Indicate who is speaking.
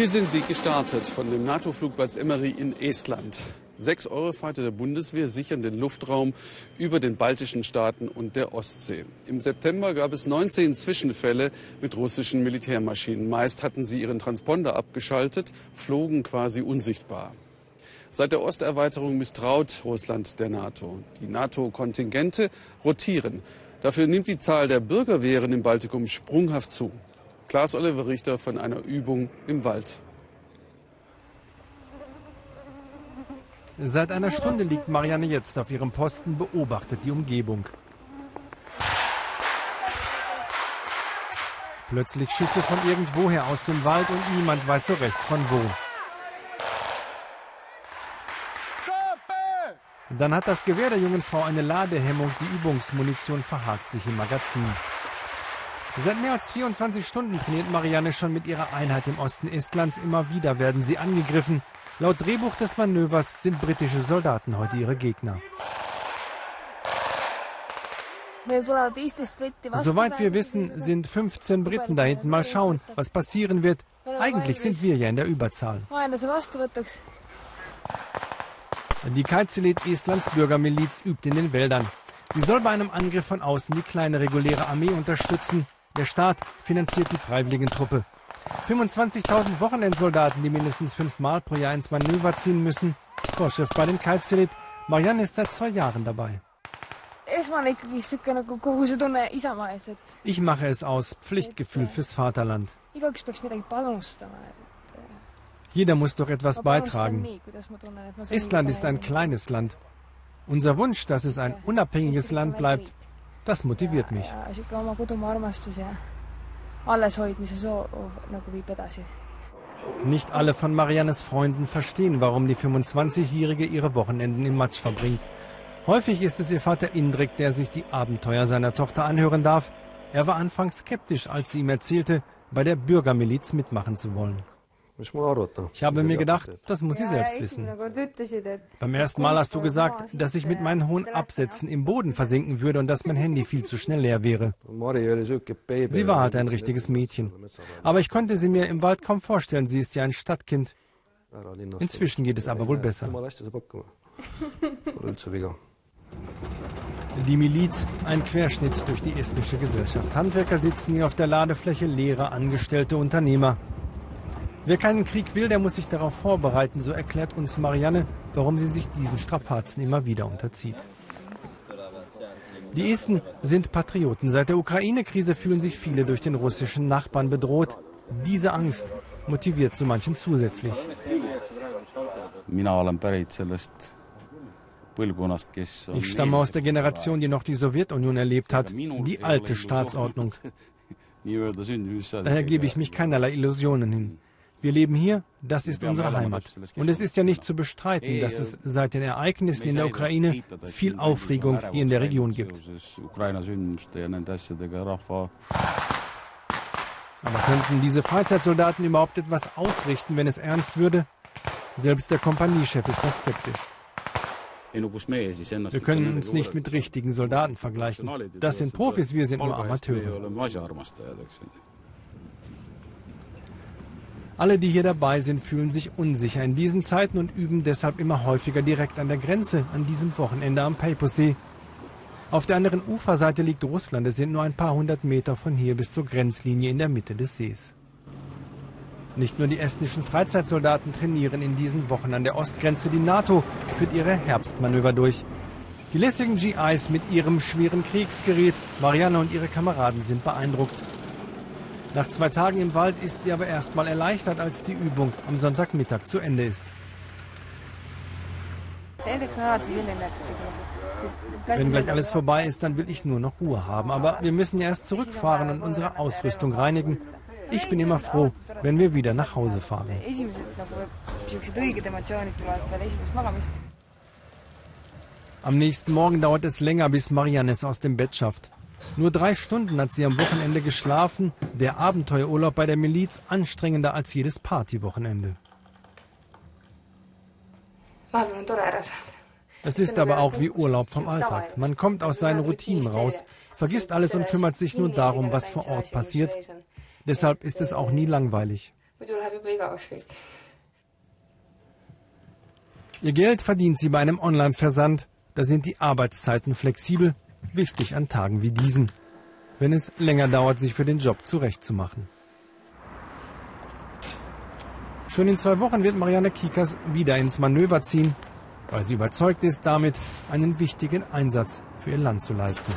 Speaker 1: Hier sind sie gestartet von dem NATO-Flugplatz Emmery in Estland. Sechs Eurofighter der Bundeswehr sichern den Luftraum über den baltischen Staaten und der Ostsee. Im September gab es 19 Zwischenfälle mit russischen Militärmaschinen. Meist hatten sie ihren Transponder abgeschaltet, flogen quasi unsichtbar. Seit der Osterweiterung misstraut Russland der NATO. Die NATO-Kontingente rotieren. Dafür nimmt die Zahl der Bürgerwehren im Baltikum sprunghaft zu. Klaas Oliver Richter von einer Übung im Wald.
Speaker 2: Seit einer Stunde liegt Marianne jetzt auf ihrem Posten, beobachtet die Umgebung. Plötzlich Schüsse von irgendwoher aus dem Wald und niemand weiß so recht von wo. Dann hat das Gewehr der jungen Frau eine Ladehemmung, die Übungsmunition verhakt sich im Magazin. Seit mehr als 24 Stunden trainiert Marianne schon mit ihrer Einheit im Osten Estlands. Immer wieder werden sie angegriffen. Laut Drehbuch des Manövers sind britische Soldaten heute ihre Gegner. Soweit wir wissen, sind 15 Briten da hinten. Mal schauen, was passieren wird. Eigentlich sind wir ja in der Überzahl. Die Kaizelit Estlands Bürgermiliz übt in den Wäldern. Sie soll bei einem Angriff von außen die kleine reguläre Armee unterstützen. Der Staat finanziert die Freiwilligentruppe. 25.000 Wochenendsoldaten, die mindestens fünfmal pro Jahr ins Manöver ziehen müssen. Vorschrift bei den Kaltzelit. Marianne ist seit zwei Jahren dabei. Ich mache es aus Pflichtgefühl fürs Vaterland. Jeder muss doch etwas beitragen. Estland ist ein kleines Land. Unser Wunsch, dass es ein unabhängiges Land bleibt, das motiviert mich. Nicht alle von Mariannes Freunden verstehen, warum die 25-Jährige ihre Wochenenden im Matsch verbringt. Häufig ist es ihr Vater Indrik, der sich die Abenteuer seiner Tochter anhören darf. Er war anfangs skeptisch, als sie ihm erzählte, bei der Bürgermiliz mitmachen zu wollen. Ich habe mir gedacht, das muss sie selbst wissen. Beim ersten Mal hast du gesagt, dass ich mit meinen hohen Absätzen im Boden versinken würde und dass mein Handy viel zu schnell leer wäre. Sie war halt ein richtiges Mädchen. Aber ich konnte sie mir im Wald kaum vorstellen. Sie ist ja ein Stadtkind. Inzwischen geht es aber wohl besser. Die Miliz, ein Querschnitt durch die estnische Gesellschaft. Handwerker sitzen hier auf der Ladefläche, Lehrer, Angestellte, Unternehmer. Wer keinen Krieg will, der muss sich darauf vorbereiten, so erklärt uns Marianne, warum sie sich diesen Strapazen immer wieder unterzieht. Die Esten sind Patrioten. Seit der Ukraine-Krise fühlen sich viele durch den russischen Nachbarn bedroht. Diese Angst motiviert so manchen zusätzlich. Ich stamme aus der Generation, die noch die Sowjetunion erlebt hat, die alte Staatsordnung. Daher gebe ich mich keinerlei Illusionen hin. Wir leben hier, das ist unsere Heimat. Und es ist ja nicht zu bestreiten, dass es seit den Ereignissen in der Ukraine viel Aufregung hier in der Region gibt. Aber könnten diese Freizeitsoldaten überhaupt etwas ausrichten, wenn es ernst würde? Selbst der Kompaniechef ist da skeptisch. Wir können uns nicht mit richtigen Soldaten vergleichen. Das sind Profis, wir sind nur Amateure. Alle, die hier dabei sind, fühlen sich unsicher in diesen Zeiten und üben deshalb immer häufiger direkt an der Grenze, an diesem Wochenende am Peipusee. Auf der anderen Uferseite liegt Russland. Es sind nur ein paar hundert Meter von hier bis zur Grenzlinie in der Mitte des Sees. Nicht nur die estnischen Freizeitsoldaten trainieren in diesen Wochen an der Ostgrenze. Die NATO führt ihre Herbstmanöver durch. Die lässigen GIs mit ihrem schweren Kriegsgerät, Marianne und ihre Kameraden sind beeindruckt. Nach zwei Tagen im Wald ist sie aber erstmal erleichtert, als die Übung am Sonntagmittag zu Ende ist. Wenn gleich alles vorbei ist, dann will ich nur noch Ruhe haben. Aber wir müssen ja erst zurückfahren und unsere Ausrüstung reinigen. Ich bin immer froh, wenn wir wieder nach Hause fahren. Am nächsten Morgen dauert es länger, bis Marianne es aus dem Bett schafft. Nur drei Stunden hat sie am Wochenende geschlafen. Der Abenteuerurlaub bei der Miliz anstrengender als jedes Partywochenende. Es ist aber auch wie Urlaub vom Alltag. Man kommt aus seinen Routinen raus, vergisst alles und kümmert sich nur darum, was vor Ort passiert. Deshalb ist es auch nie langweilig. Ihr Geld verdient sie bei einem Online-Versand. Da sind die Arbeitszeiten flexibel, wichtig an Tagen wie diesen, wenn es länger dauert, sich für den Job zurechtzumachen. Schon in zwei Wochen wird Marianne Kikas wieder ins Manöver ziehen, weil sie überzeugt ist, damit einen wichtigen Einsatz für ihr Land zu leisten.